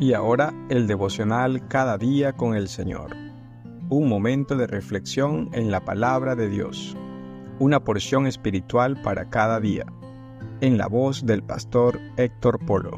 Y ahora el devocional cada día con el Señor. Un momento de reflexión en la palabra de Dios. Una porción espiritual para cada día. En la voz del pastor Héctor Polo.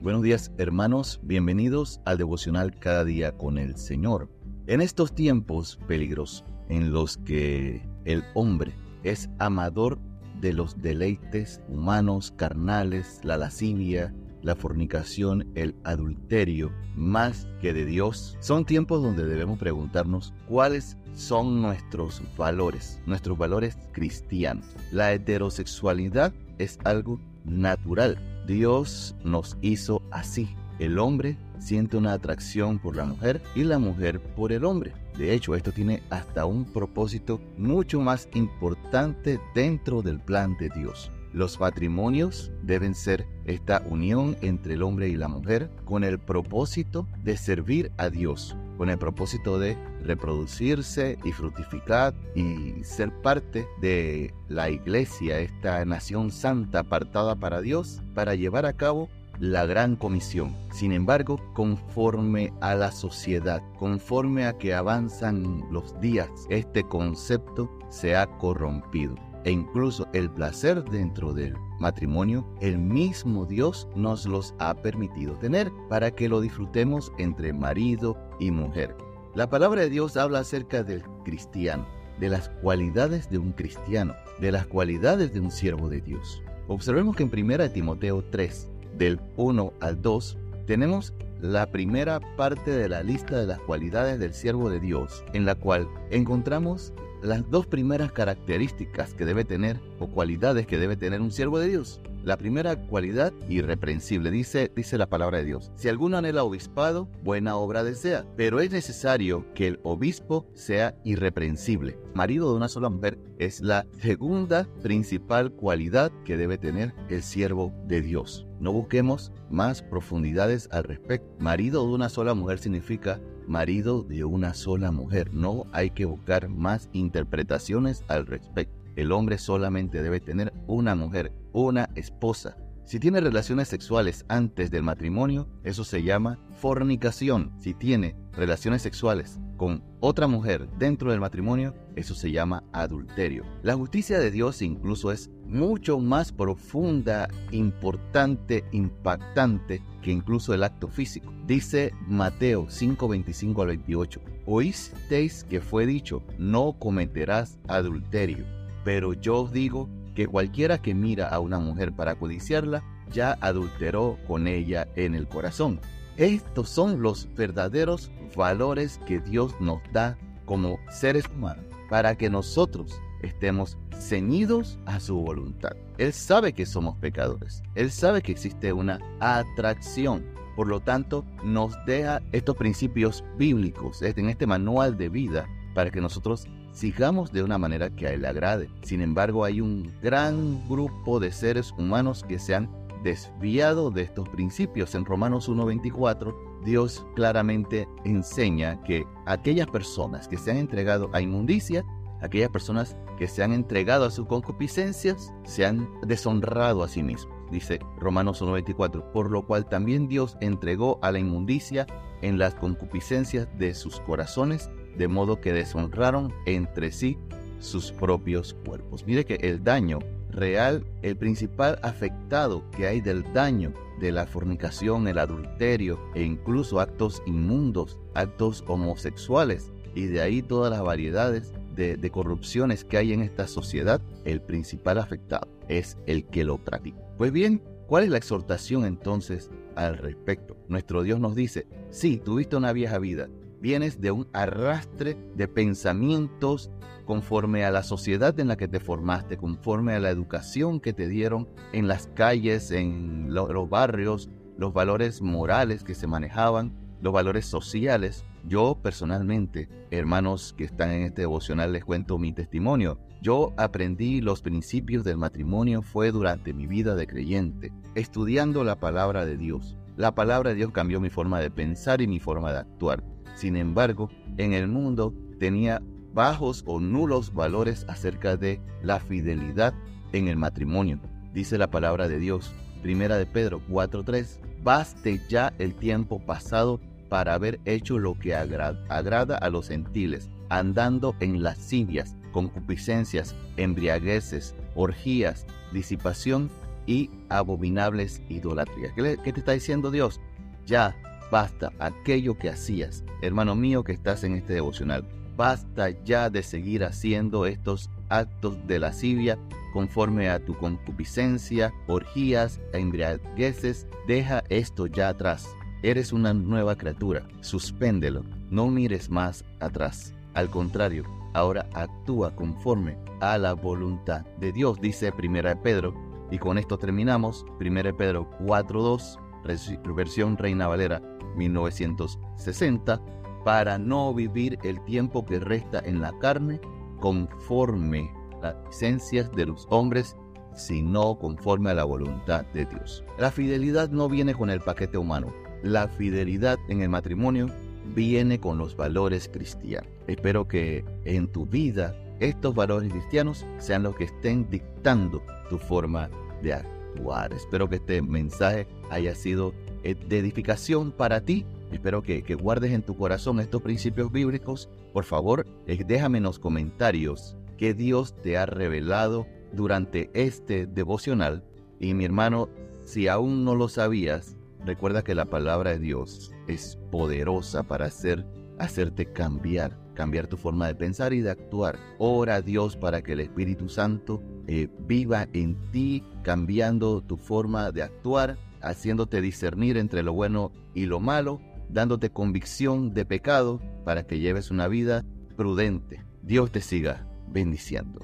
Buenos días hermanos, bienvenidos al devocional cada día con el Señor. En estos tiempos peligrosos en los que el hombre es amador de los deleites humanos, carnales, la lascivia, la fornicación, el adulterio, más que de Dios, son tiempos donde debemos preguntarnos cuáles son nuestros valores, nuestros valores cristianos. La heterosexualidad es algo natural. Dios nos hizo así. El hombre siente una atracción por la mujer y la mujer por el hombre. De hecho, esto tiene hasta un propósito mucho más importante dentro del plan de Dios. Los matrimonios deben ser esta unión entre el hombre y la mujer con el propósito de servir a Dios, con el propósito de reproducirse y fructificar y ser parte de la iglesia, esta nación santa apartada para Dios, para llevar a cabo la gran comisión. Sin embargo, conforme a la sociedad, conforme a que avanzan los días, este concepto se ha corrompido. E incluso el placer dentro del matrimonio, el mismo Dios nos los ha permitido tener para que lo disfrutemos entre marido y mujer. La palabra de Dios habla acerca del cristiano, de las cualidades de un cristiano, de las cualidades de un siervo de Dios. Observemos que en 1 Timoteo 3, del 1 al 2, tenemos la primera parte de la lista de las cualidades del siervo de Dios, en la cual encontramos las dos primeras características que debe tener o cualidades que debe tener un siervo de Dios. La primera cualidad, irreprensible, dice, dice la palabra de Dios. Si alguno anhela obispado, buena obra desea, pero es necesario que el obispo sea irreprensible. Marido de una sola mujer es la segunda principal cualidad que debe tener el siervo de Dios. No busquemos más profundidades al respecto. Marido de una sola mujer significa marido de una sola mujer. No hay que buscar más interpretaciones al respecto. El hombre solamente debe tener una mujer, una esposa. Si tiene relaciones sexuales antes del matrimonio, eso se llama fornicación. Si tiene relaciones sexuales con otra mujer dentro del matrimonio, eso se llama adulterio. La justicia de Dios incluso es mucho más profunda, importante, impactante que incluso el acto físico. Dice Mateo 5:25 al 28, oísteis que fue dicho, no cometerás adulterio. Pero yo os digo que cualquiera que mira a una mujer para codiciarla, ya adulteró con ella en el corazón. Estos son los verdaderos valores que Dios nos da como seres humanos para que nosotros estemos ceñidos a su voluntad. Él sabe que somos pecadores. Él sabe que existe una atracción. Por lo tanto, nos deja estos principios bíblicos en este manual de vida para que nosotros sigamos de una manera que a Él agrade. Sin embargo, hay un gran grupo de seres humanos que se han desviado de estos principios. En Romanos 1.24, Dios claramente enseña que aquellas personas que se han entregado a inmundicia, aquellas personas que se han entregado a sus concupiscencias, se han deshonrado a sí mismos. Dice Romanos 1.24, por lo cual también Dios entregó a la inmundicia en las concupiscencias de sus corazones de modo que deshonraron entre sí sus propios cuerpos. Mire que el daño real, el principal afectado que hay del daño de la fornicación, el adulterio e incluso actos inmundos, actos homosexuales y de ahí todas las variedades de, corrupciones que hay en esta sociedad, el principal afectado es el que lo practica. Pues bien, ¿cuál es la exhortación entonces al respecto? Nuestro Dios nos dice, sí, tuviste una vieja vida, vienes de un arrastre de pensamientos conforme a la sociedad en la que te formaste, conforme a la educación que te dieron en las calles, en los barrios, los valores morales que se manejaban, los valores sociales. Yo personalmente, hermanos que están en este devocional, les cuento mi testimonio. Yo aprendí los principios del matrimonio fue durante mi vida de creyente, estudiando la palabra de Dios. La palabra de Dios cambió mi forma de pensar y mi forma de actuar. Sin embargo, en el mundo tenía bajos o nulos valores acerca de la fidelidad en el matrimonio. Dice la palabra de Dios, primera de Pedro 4:3, baste ya el tiempo pasado para haber hecho lo que agrada a los gentiles, andando en lascivias, concupiscencias, embriagueces, orgías, disipación y abominables idolatrías. ¿Qué, ¿Qué, te está diciendo Dios? Ya basta aquello que hacías, hermano mío que estás en este devocional. Basta ya de seguir haciendo estos actos de lascivia conforme a tu concupiscencia, orgías e embriagueces. Deja esto ya atrás. Eres una nueva criatura. Suspéndelo. No mires más atrás. Al contrario, ahora actúa conforme a la voluntad de Dios, dice 1 Pedro. Y con esto terminamos. 1 Pedro 4.2, versión Reina Valera 1960, para no vivir el tiempo que resta en la carne conforme las licencias de los hombres, sino conforme a la voluntad de Dios. La fidelidad no viene con el paquete humano. La fidelidad en el matrimonio viene con los valores cristianos. Espero que en tu vida estos valores cristianos sean los que estén dictando tu forma de actuar. Espero que este mensaje haya sido eh, de edificación para ti. Espero que, guardes en tu corazón estos principios bíblicos. Por favor, eh, déjame en los comentarios que Dios te ha revelado durante este devocional. Y mi hermano, si aún no lo sabías, recuerda que la palabra de Dios es poderosa para hacer, hacerte cambiar, cambiar tu forma de pensar y de actuar. Ora a Dios para que el Espíritu Santo eh, viva en ti, cambiando tu forma de actuar haciéndote discernir entre lo bueno y lo malo, dándote convicción de pecado para que lleves una vida prudente. Dios te siga bendiciendo.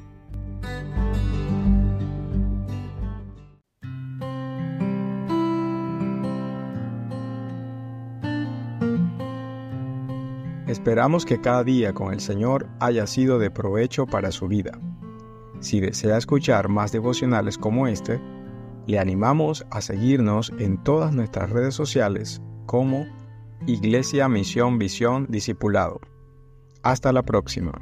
Esperamos que cada día con el Señor haya sido de provecho para su vida. Si desea escuchar más devocionales como este, le animamos a seguirnos en todas nuestras redes sociales como Iglesia Misión Visión Discipulado. Hasta la próxima.